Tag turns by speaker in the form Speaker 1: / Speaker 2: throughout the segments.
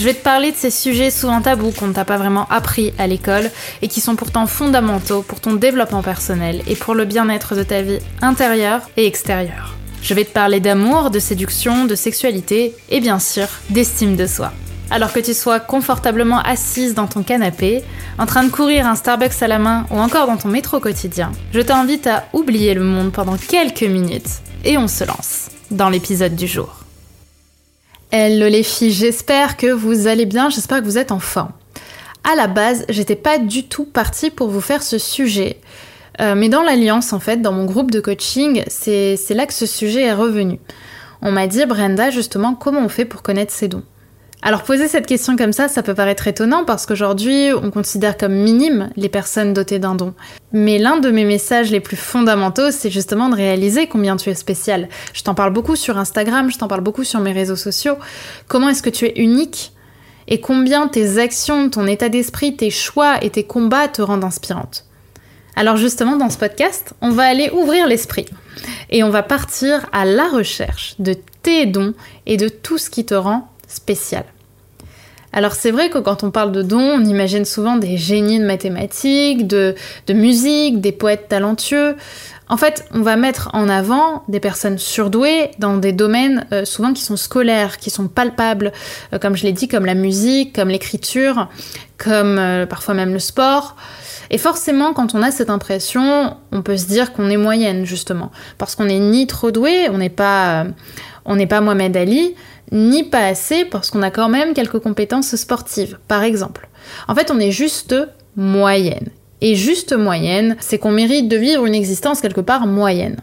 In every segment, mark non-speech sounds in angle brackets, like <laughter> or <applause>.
Speaker 1: Je vais te parler de ces sujets souvent tabous qu'on ne t'a pas vraiment appris à l'école et qui sont pourtant fondamentaux pour ton développement personnel et pour le bien-être de ta vie intérieure et extérieure. Je vais te parler d'amour, de séduction, de sexualité et bien sûr d'estime de soi. Alors que tu sois confortablement assise dans ton canapé, en train de courir un Starbucks à la main ou encore dans ton métro quotidien, je t'invite à oublier le monde pendant quelques minutes et on se lance dans l'épisode du jour. Hello les filles, j'espère que vous allez bien, j'espère que vous êtes en forme. À la base, j'étais pas du tout partie pour vous faire ce sujet. Euh, mais dans l'alliance, en fait, dans mon groupe de coaching, c'est là que ce sujet est revenu. On m'a dit, Brenda, justement, comment on fait pour connaître ses dons? Alors poser cette question comme ça, ça peut paraître étonnant parce qu'aujourd'hui, on considère comme minime les personnes dotées d'un don. Mais l'un de mes messages les plus fondamentaux, c'est justement de réaliser combien tu es spécial. Je t'en parle beaucoup sur Instagram, je t'en parle beaucoup sur mes réseaux sociaux. Comment est-ce que tu es unique et combien tes actions, ton état d'esprit, tes choix et tes combats te rendent inspirante? Alors justement, dans ce podcast, on va aller ouvrir l'esprit et on va partir à la recherche de tes dons et de tout ce qui te rend spécial. Alors c'est vrai que quand on parle de dons, on imagine souvent des génies de mathématiques, de, musique, des poètes talentueux. En fait, on va mettre en avant des personnes surdouées dans des domaines euh, souvent qui sont scolaires, qui sont palpables, euh, comme je l'ai dit, comme la musique, comme l'écriture, comme euh, parfois même le sport. Et forcément, quand on a cette impression, on peut se dire qu'on est moyenne, justement, parce qu'on n'est ni trop doué, on n'est pas, on n'est pas Mohamed Ali, ni pas assez parce qu'on a quand même quelques compétences sportives, par exemple. En fait, on est juste moyenne. Et juste moyenne, c'est qu'on mérite de vivre une existence quelque part moyenne.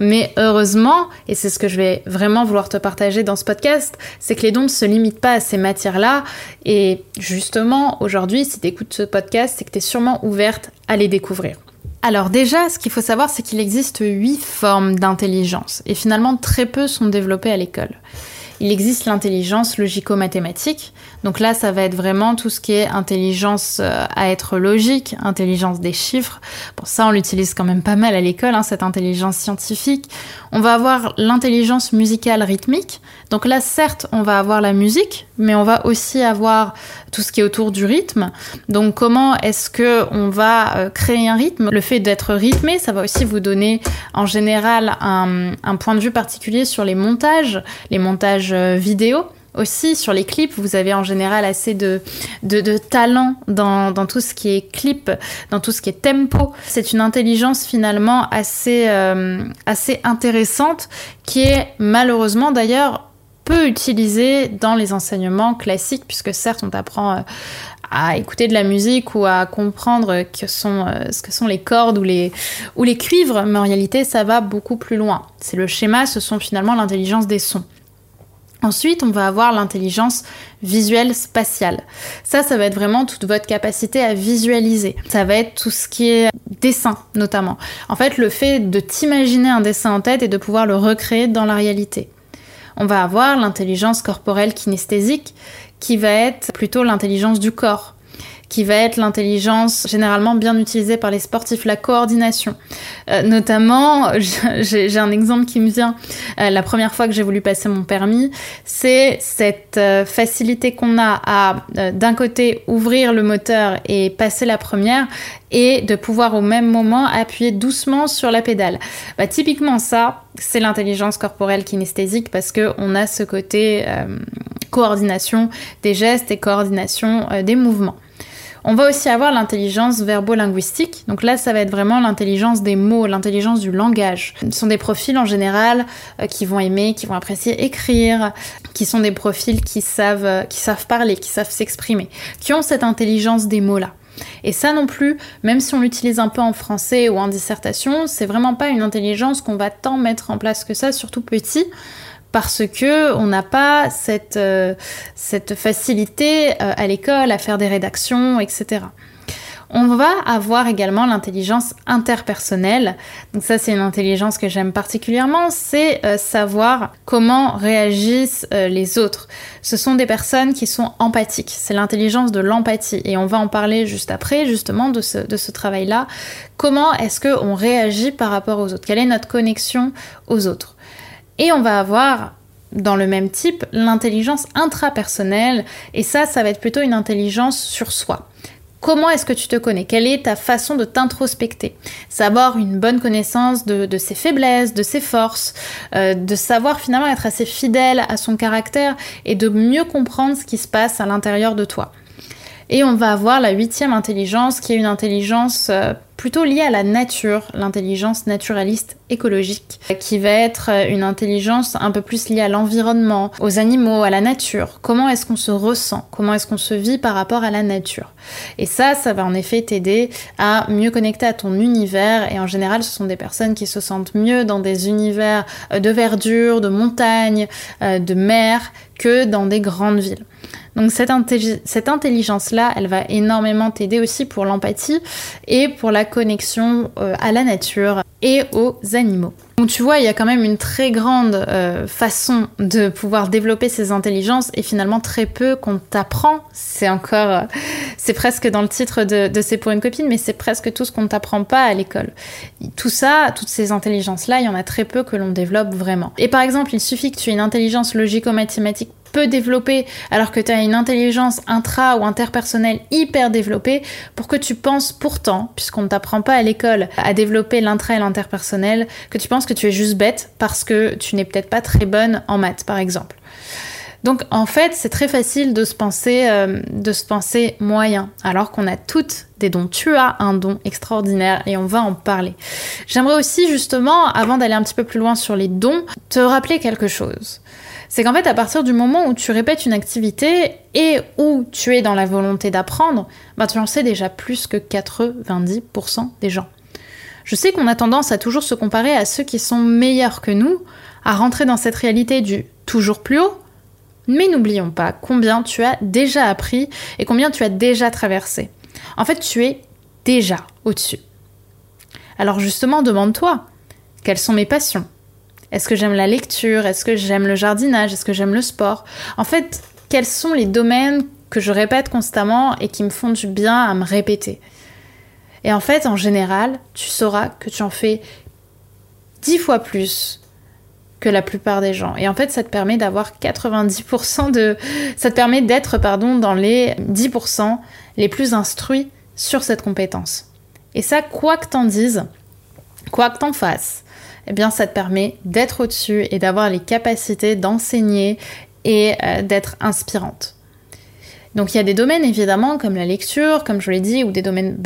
Speaker 1: Mais heureusement, et c'est ce que je vais vraiment vouloir te partager dans ce podcast, c'est que les dons ne se limitent pas à ces matières-là. Et justement, aujourd'hui, si tu écoutes ce podcast, c'est que tu es sûrement ouverte à les découvrir. Alors déjà, ce qu'il faut savoir, c'est qu'il existe huit formes d'intelligence, et finalement très peu sont développées à l'école. Il existe l'intelligence logico-mathématique. Donc là, ça va être vraiment tout ce qui est intelligence euh, à être logique, intelligence des chiffres. Pour ça, on l'utilise quand même pas mal à l'école, hein, cette intelligence scientifique. On va avoir l'intelligence musicale rythmique. Donc là, certes, on va avoir la musique, mais on va aussi avoir tout ce qui est autour du rythme. Donc comment est-ce que on va euh, créer un rythme? Le fait d'être rythmé, ça va aussi vous donner en général un, un point de vue particulier sur les montages, les montages euh, vidéo aussi sur les clips, vous avez en général assez de, de, talent dans, tout ce qui est clip, dans tout ce qui est tempo. C'est une intelligence finalement assez, euh, assez intéressante qui est malheureusement d'ailleurs peu utilisée dans les enseignements classiques, puisque certes on t'apprend euh, à écouter de la musique ou à comprendre que sont, ce que sont les cordes ou les, ou les cuivres, mais en réalité ça va beaucoup plus loin. C'est le schéma, ce sont finalement l'intelligence des sons. Ensuite, on va avoir l'intelligence visuelle spatiale. Ça, ça va être vraiment toute votre capacité à visualiser. Ça va être tout ce qui est dessin, notamment. En fait, le fait de t'imaginer un dessin en tête et de pouvoir le recréer dans la réalité. On va avoir l'intelligence corporelle kinesthésique, qui va être plutôt l'intelligence du corps qui va être l'intelligence généralement bien utilisée par les sportifs, la coordination. Euh, notamment, <laughs> j'ai un exemple qui me vient, euh, la première fois que j'ai voulu passer mon permis, c'est cette euh, facilité qu'on a à, d'un côté, ouvrir le moteur et passer la première, et de pouvoir au même moment appuyer doucement sur la pédale. Bah, typiquement ça, c'est l'intelligence corporelle kinesthésique parce que on a ce côté coordination des gestes et coordination des mouvements. On va aussi avoir l'intelligence verbo-linguistique. Donc là, ça va être vraiment l'intelligence des mots, l'intelligence du langage. Ce sont des profils en général euh, qui vont aimer, qui vont apprécier écrire, qui sont des profils qui savent, euh, qui savent parler, qui savent s'exprimer, qui ont cette intelligence des mots-là. Et ça non plus, même si on l'utilise un peu en français ou en dissertation, c'est vraiment pas une intelligence qu'on va tant mettre en place que ça, surtout petit, parce que on n'a pas cette, euh, facilité euh, à l'école à faire des rédactions, etc. On va avoir également l'intelligence interpersonnelle. Donc ça, c'est une intelligence que j'aime particulièrement, c'est euh, savoir comment réagissent les autres. Ce sont des personnes qui sont empathiques. C'est l'intelligence de l'empathie. Et on va en parler juste après, justement, de ce, de ce travail-là. Comment est-ce qu'on réagit par rapport aux autres? Quelle est notre connexion aux autres? Et on va avoir dans le même type l'intelligence intrapersonnelle et ça ça va être plutôt une intelligence sur soi. Comment est-ce que tu te connais? Quelle est ta façon de t'introspecter? Savoir une bonne connaissance de, ses faiblesses, de ses forces, euh, de savoir finalement être assez fidèle à son caractère et de mieux comprendre ce qui se passe à l'intérieur de toi. Et on va avoir la huitième intelligence qui est une intelligence euh, plutôt liée à la nature, l'intelligence naturaliste écologique, qui va être euh, une intelligence un peu plus liée à l'environnement, aux animaux, à la nature. Comment est-ce qu'on se ressent? Comment est-ce qu'on se vit par rapport à la nature? Et ça, ça va en effet t'aider à mieux connecter à ton univers. Et en général, ce sont des personnes qui se sentent mieux dans des univers euh, de verdure, de montagne, de mer, que dans des grandes villes. Donc cette, intelligence-là, elle va énormément t'aider aussi pour l'empathie et pour la connexion euh, à la nature et aux animaux. Donc tu vois, il y a quand même une très grande euh, façon de pouvoir développer ces intelligences et finalement très peu qu'on t'apprend. C'est encore, euh, c'est presque dans le titre de, de C'est pour une copine, mais c'est presque tout ce qu'on ne t'apprend pas à l'école. Tout ça, toutes ces intelligences-là, il y en a très peu que l'on développe vraiment. Et par exemple, il suffit que tu aies une intelligence logico-mathématique peu développée alors que tu as une intelligence intra ou interpersonnelle hyper développée pour que tu penses pourtant, puisqu'on ne t'apprend pas à l'école à développer l'intra et l'interpersonnel, que tu penses que tu es juste bête parce que tu n'es peut-être pas très bonne en maths par exemple. Donc en fait, c'est très facile de se penser, euh, de se penser moyen, alors qu'on a toutes des dons. Tu as un don extraordinaire et on va en parler. J'aimerais aussi justement, avant d'aller un petit peu plus loin sur les dons, te rappeler quelque chose c'est qu'en fait, à partir du moment où tu répètes une activité et où tu es dans la volonté d'apprendre, bah, tu en sais déjà plus que 90% des gens. Je sais qu'on a tendance à toujours se comparer à ceux qui sont meilleurs que nous, à rentrer dans cette réalité du toujours plus haut, mais n'oublions pas combien tu as déjà appris et combien tu as déjà traversé. En fait, tu es déjà au-dessus. Alors justement, demande-toi, quelles sont mes passions? Est-ce que j'aime la lecture? Est-ce que j'aime le jardinage? Est-ce que j'aime le sport? En fait, quels sont les domaines que je répète constamment et qui me font du bien à me répéter? Et en fait, en général, tu sauras que tu en fais dix fois plus que la plupart des gens. Et en fait, ça te permet d'avoir 90% de... Ça te permet d'être, pardon, dans les 10% les plus instruits sur cette compétence. Et ça, quoi que t'en dises, quoi que t'en fasses, eh bien ça te permet d'être au-dessus et d'avoir les capacités d'enseigner et euh, d'être inspirante. Donc il y a des domaines évidemment comme la lecture, comme je l'ai dit, ou des domaines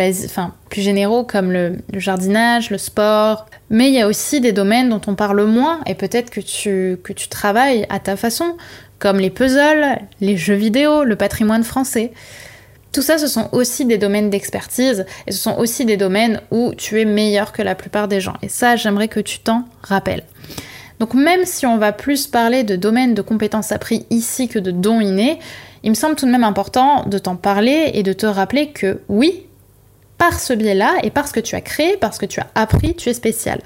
Speaker 1: plus généraux comme le, jardinage, le sport, mais il y a aussi des domaines dont on parle moins et peut-être que tu, que tu travailles à ta façon, comme les puzzles, les jeux vidéo, le patrimoine français. Tout ça, ce sont aussi des domaines d'expertise et ce sont aussi des domaines où tu es meilleur que la plupart des gens. Et ça, j'aimerais que tu t'en rappelles. Donc même si on va plus parler de domaines de compétences appris ici que de dons innés, il me semble tout de même important de t'en parler et de te rappeler que oui, par ce biais-là et parce que tu as créé, parce que tu as appris, tu es spécial.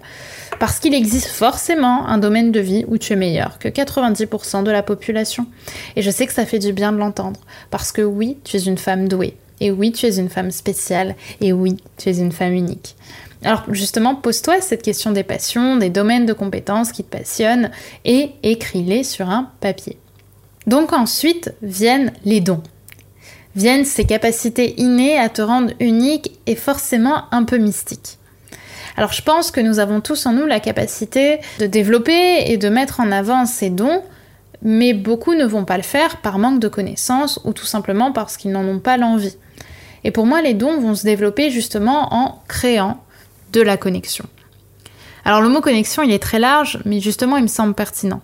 Speaker 1: Parce qu'il existe forcément un domaine de vie où tu es meilleur que 90% de la population. Et je sais que ça fait du bien de l'entendre. Parce que oui, tu es une femme douée. Et oui, tu es une femme spéciale. Et oui, tu es une femme unique. Alors justement, pose-toi cette question des passions, des domaines de compétences qui te passionnent et écris-les sur un papier. Donc ensuite viennent les dons. Viennent ces capacités innées à te rendre unique et forcément un peu mystique. Alors je pense que nous avons tous en nous la capacité de développer et de mettre en avant ces dons, mais beaucoup ne vont pas le faire par manque de connaissances ou tout simplement parce qu'ils n'en ont pas l'envie. Et pour moi, les dons vont se développer justement en créant de la connexion. Alors le mot connexion, il est très large, mais justement, il me semble pertinent.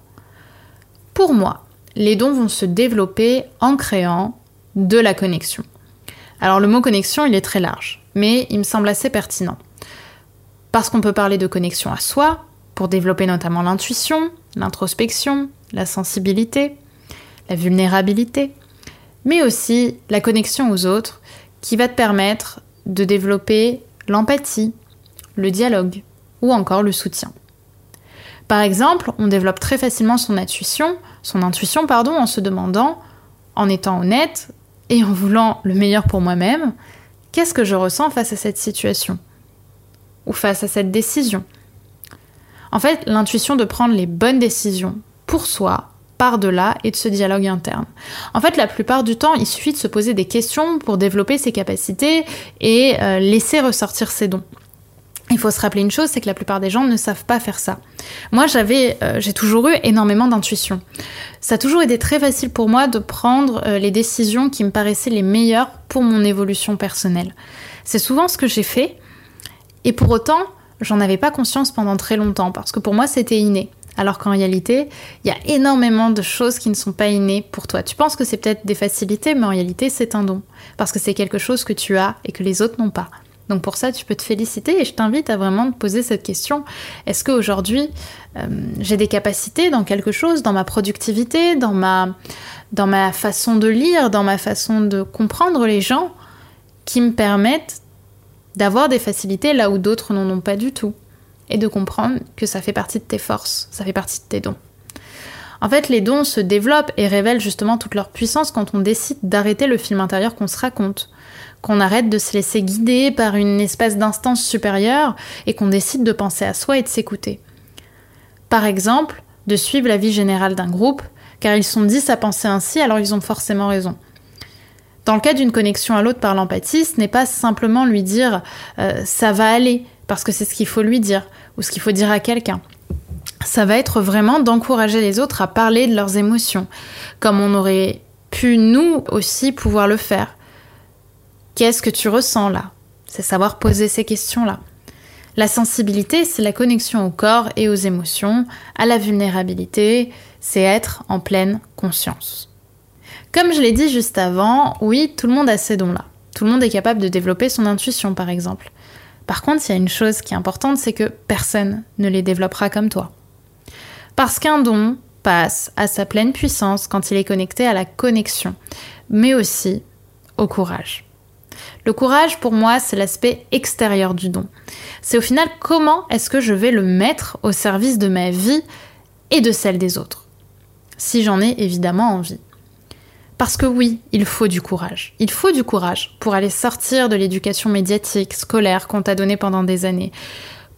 Speaker 1: Pour moi, les dons vont se développer en créant de la connexion. Alors le mot connexion, il est très large, mais il me semble assez pertinent. Parce qu'on peut parler de connexion à soi, pour développer notamment l'intuition, l'introspection, la sensibilité, la vulnérabilité, mais aussi la connexion aux autres qui va te permettre de développer l'empathie, le dialogue ou encore le soutien. Par exemple, on développe très facilement son intuition, son intuition pardon, en se demandant, en étant honnête et en voulant le meilleur pour moi-même, qu'est-ce que je ressens face à cette situation ou face à cette décision? En fait, l'intuition de prendre les bonnes décisions pour soi part de là et de ce dialogue interne. En fait, la plupart du temps, il suffit de se poser des questions pour développer ses capacités et euh, laisser ressortir ses dons. Il faut se rappeler une chose, c'est que la plupart des gens ne savent pas faire ça. Moi, j'avais, euh, j'ai toujours eu énormément d'intuition. Ça a toujours été très facile pour moi de prendre euh, les décisions qui me paraissaient les meilleures pour mon évolution personnelle. C'est souvent ce que j'ai fait, et pour autant, j'en avais pas conscience pendant très longtemps, parce que pour moi, c'était inné. Alors qu'en réalité, il y a énormément de choses qui ne sont pas innées pour toi. Tu penses que c'est peut-être des facilités, mais en réalité, c'est un don. Parce que c'est quelque chose que tu as et que les autres n'ont pas. Donc pour ça, tu peux te féliciter et je t'invite à vraiment te poser cette question. Est-ce qu'aujourd'hui, euh, j'ai des capacités dans quelque chose, dans ma productivité, dans ma, dans ma façon de lire, dans ma façon de comprendre les gens, qui me permettent d'avoir des facilités là où d'autres n'en ont pas du tout et de comprendre que ça fait partie de tes forces, ça fait partie de tes dons. En fait, les dons se développent et révèlent justement toute leur puissance quand on décide d'arrêter le film intérieur qu'on se raconte, qu'on arrête de se laisser guider par une espèce d'instance supérieure et qu'on décide de penser à soi et de s'écouter. Par exemple, de suivre la vie générale d'un groupe, car ils sont dix à penser ainsi, alors ils ont forcément raison. Dans le cas d'une connexion à l'autre par l'empathie, ce n'est pas simplement lui dire euh, ça va aller, parce que c'est ce qu'il faut lui dire, ou ce qu'il faut dire à quelqu'un. Ça va être vraiment d'encourager les autres à parler de leurs émotions, comme on aurait pu nous aussi pouvoir le faire. Qu'est-ce que tu ressens là? C'est savoir poser ces questions-là. La sensibilité, c'est la connexion au corps et aux émotions, à la vulnérabilité, c'est être en pleine conscience. Comme je l'ai dit juste avant, oui, tout le monde a ces dons-là. Tout le monde est capable de développer son intuition, par exemple. Par contre, il y a une chose qui est importante, c'est que personne ne les développera comme toi. Parce qu'un don passe à sa pleine puissance quand il est connecté à la connexion, mais aussi au courage. Le courage, pour moi, c'est l'aspect extérieur du don. C'est au final comment est-ce que je vais le mettre au service de ma vie et de celle des autres? Si j'en ai évidemment envie. Parce que oui, il faut du courage. Il faut du courage pour aller sortir de l'éducation médiatique, scolaire qu'on t'a donnée pendant des années.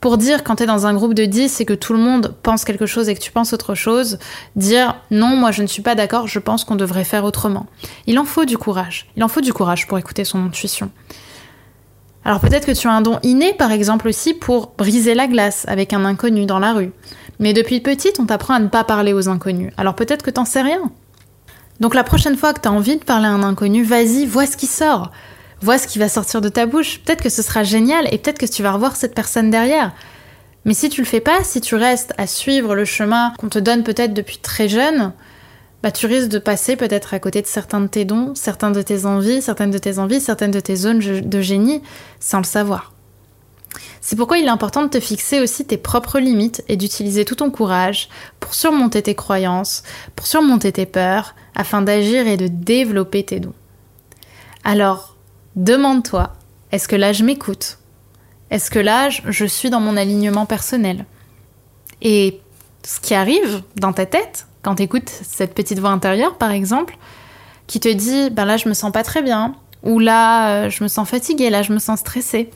Speaker 1: Pour dire quand t'es dans un groupe de 10 et que tout le monde pense quelque chose et que tu penses autre chose, dire non, moi je ne suis pas d'accord, je pense qu'on devrait faire autrement. Il en faut du courage. Il en faut du courage pour écouter son intuition. Alors peut-être que tu as un don inné, par exemple, aussi pour briser la glace avec un inconnu dans la rue. Mais depuis petite, on t'apprend à ne pas parler aux inconnus. Alors peut-être que t'en sais rien. Donc la prochaine fois que tu as envie de parler à un inconnu, vas-y, vois ce qui sort. Vois ce qui va sortir de ta bouche. Peut-être que ce sera génial et peut-être que tu vas revoir cette personne derrière. Mais si tu le fais pas, si tu restes à suivre le chemin qu'on te donne peut-être depuis très jeune, bah tu risques de passer peut-être à côté de certains de tes dons, certains de tes envies, certaines de tes envies, certaines de tes zones de génie sans le savoir. C'est pourquoi il est important de te fixer aussi tes propres limites et d'utiliser tout ton courage pour surmonter tes croyances, pour surmonter tes peurs, afin d'agir et de développer tes dons. Alors, demande-toi, est-ce que là je m'écoute? Est-ce que là je suis dans mon alignement personnel? Et ce qui arrive dans ta tête, quand tu écoutes cette petite voix intérieure par exemple, qui te dit ben là je me sens pas très bien, ou là euh, je me sens fatiguée, là je me sens stressée,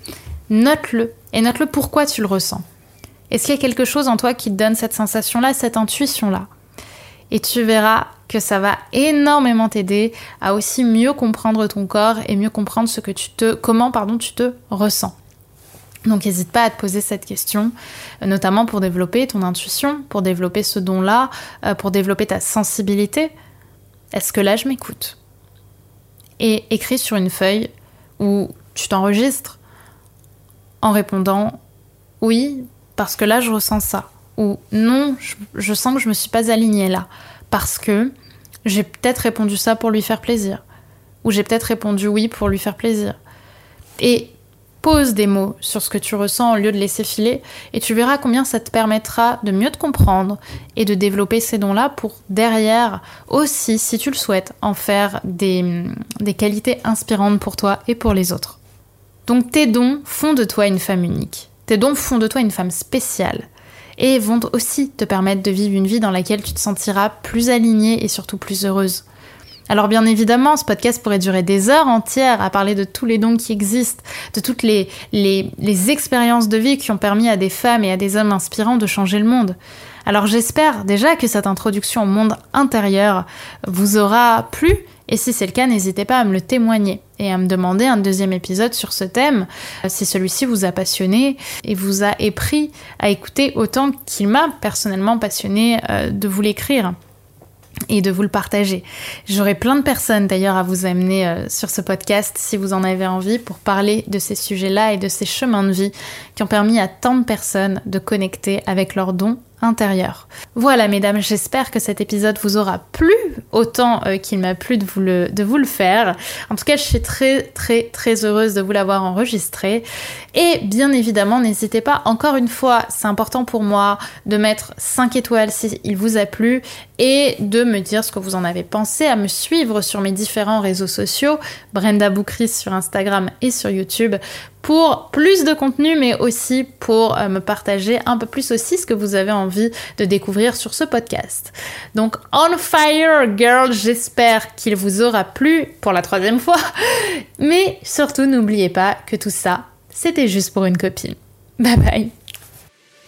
Speaker 1: note-le et note-le pourquoi tu le ressens. Est-ce qu'il y a quelque chose en toi qui te donne cette sensation-là, cette intuition-là? Et tu verras que ça va énormément t'aider à aussi mieux comprendre ton corps et mieux comprendre ce que tu te, comment pardon, tu te ressens. Donc n'hésite pas à te poser cette question, notamment pour développer ton intuition, pour développer ce don-là, euh, pour développer ta sensibilité. Est-ce que là je m'écoute? Et écris sur une feuille où tu t'enregistres en répondant oui, parce que là je ressens ça. Ou non, je, sens que je me suis pas alignée là. Parce que j'ai peut-être répondu ça pour lui faire plaisir. Ou j'ai peut-être répondu oui pour lui faire plaisir. Et Pose des mots sur ce que tu ressens au lieu de laisser filer et tu verras combien ça te permettra de mieux te comprendre et de développer ces dons-là pour derrière aussi, si tu le souhaites, en faire des, des qualités inspirantes pour toi et pour les autres. Donc tes dons font de toi une femme unique. Tes dons font de toi une femme spéciale et vont aussi te permettre de vivre une vie dans laquelle tu te sentiras plus alignée et surtout plus heureuse. Alors bien évidemment, ce podcast pourrait durer des heures entières à parler de tous les dons qui existent, de toutes les, les, les expériences de vie qui ont permis à des femmes et à des hommes inspirants de changer le monde. Alors j'espère déjà que cette introduction au monde intérieur vous aura plu et si c'est le cas, n'hésitez pas à me le témoigner et à me demander un deuxième épisode sur ce thème si celui-ci vous a passionné et vous a épris à écouter autant qu'il m'a personnellement passionné euh, de vous l'écrire et de vous le partager. J'aurai plein de personnes d'ailleurs à vous amener euh, sur ce podcast si vous en avez envie pour parler de ces sujets-là et de ces chemins de vie qui ont permis à tant de personnes de connecter avec leurs dons Voilà mesdames, j'espère que cet épisode vous aura plu autant euh, qu'il m'a plu de vous, le, de vous le faire. En tout cas, je suis très très très heureuse de vous l'avoir enregistré. Et bien évidemment, n'hésitez pas, encore une fois, c'est important pour moi de mettre 5 étoiles s'il vous a plu et de me dire ce que vous en avez pensé, à me suivre sur mes différents réseaux sociaux, Brenda Boukris sur Instagram et sur YouTube pour plus de contenu, mais aussi pour euh, me partager un peu plus aussi ce que vous avez envie de découvrir sur ce podcast. Donc, On Fire Girl, j'espère qu'il vous aura plu pour la troisième <laughs> fois. Mais surtout, n'oubliez pas que tout ça, c'était juste pour une copine. Bye bye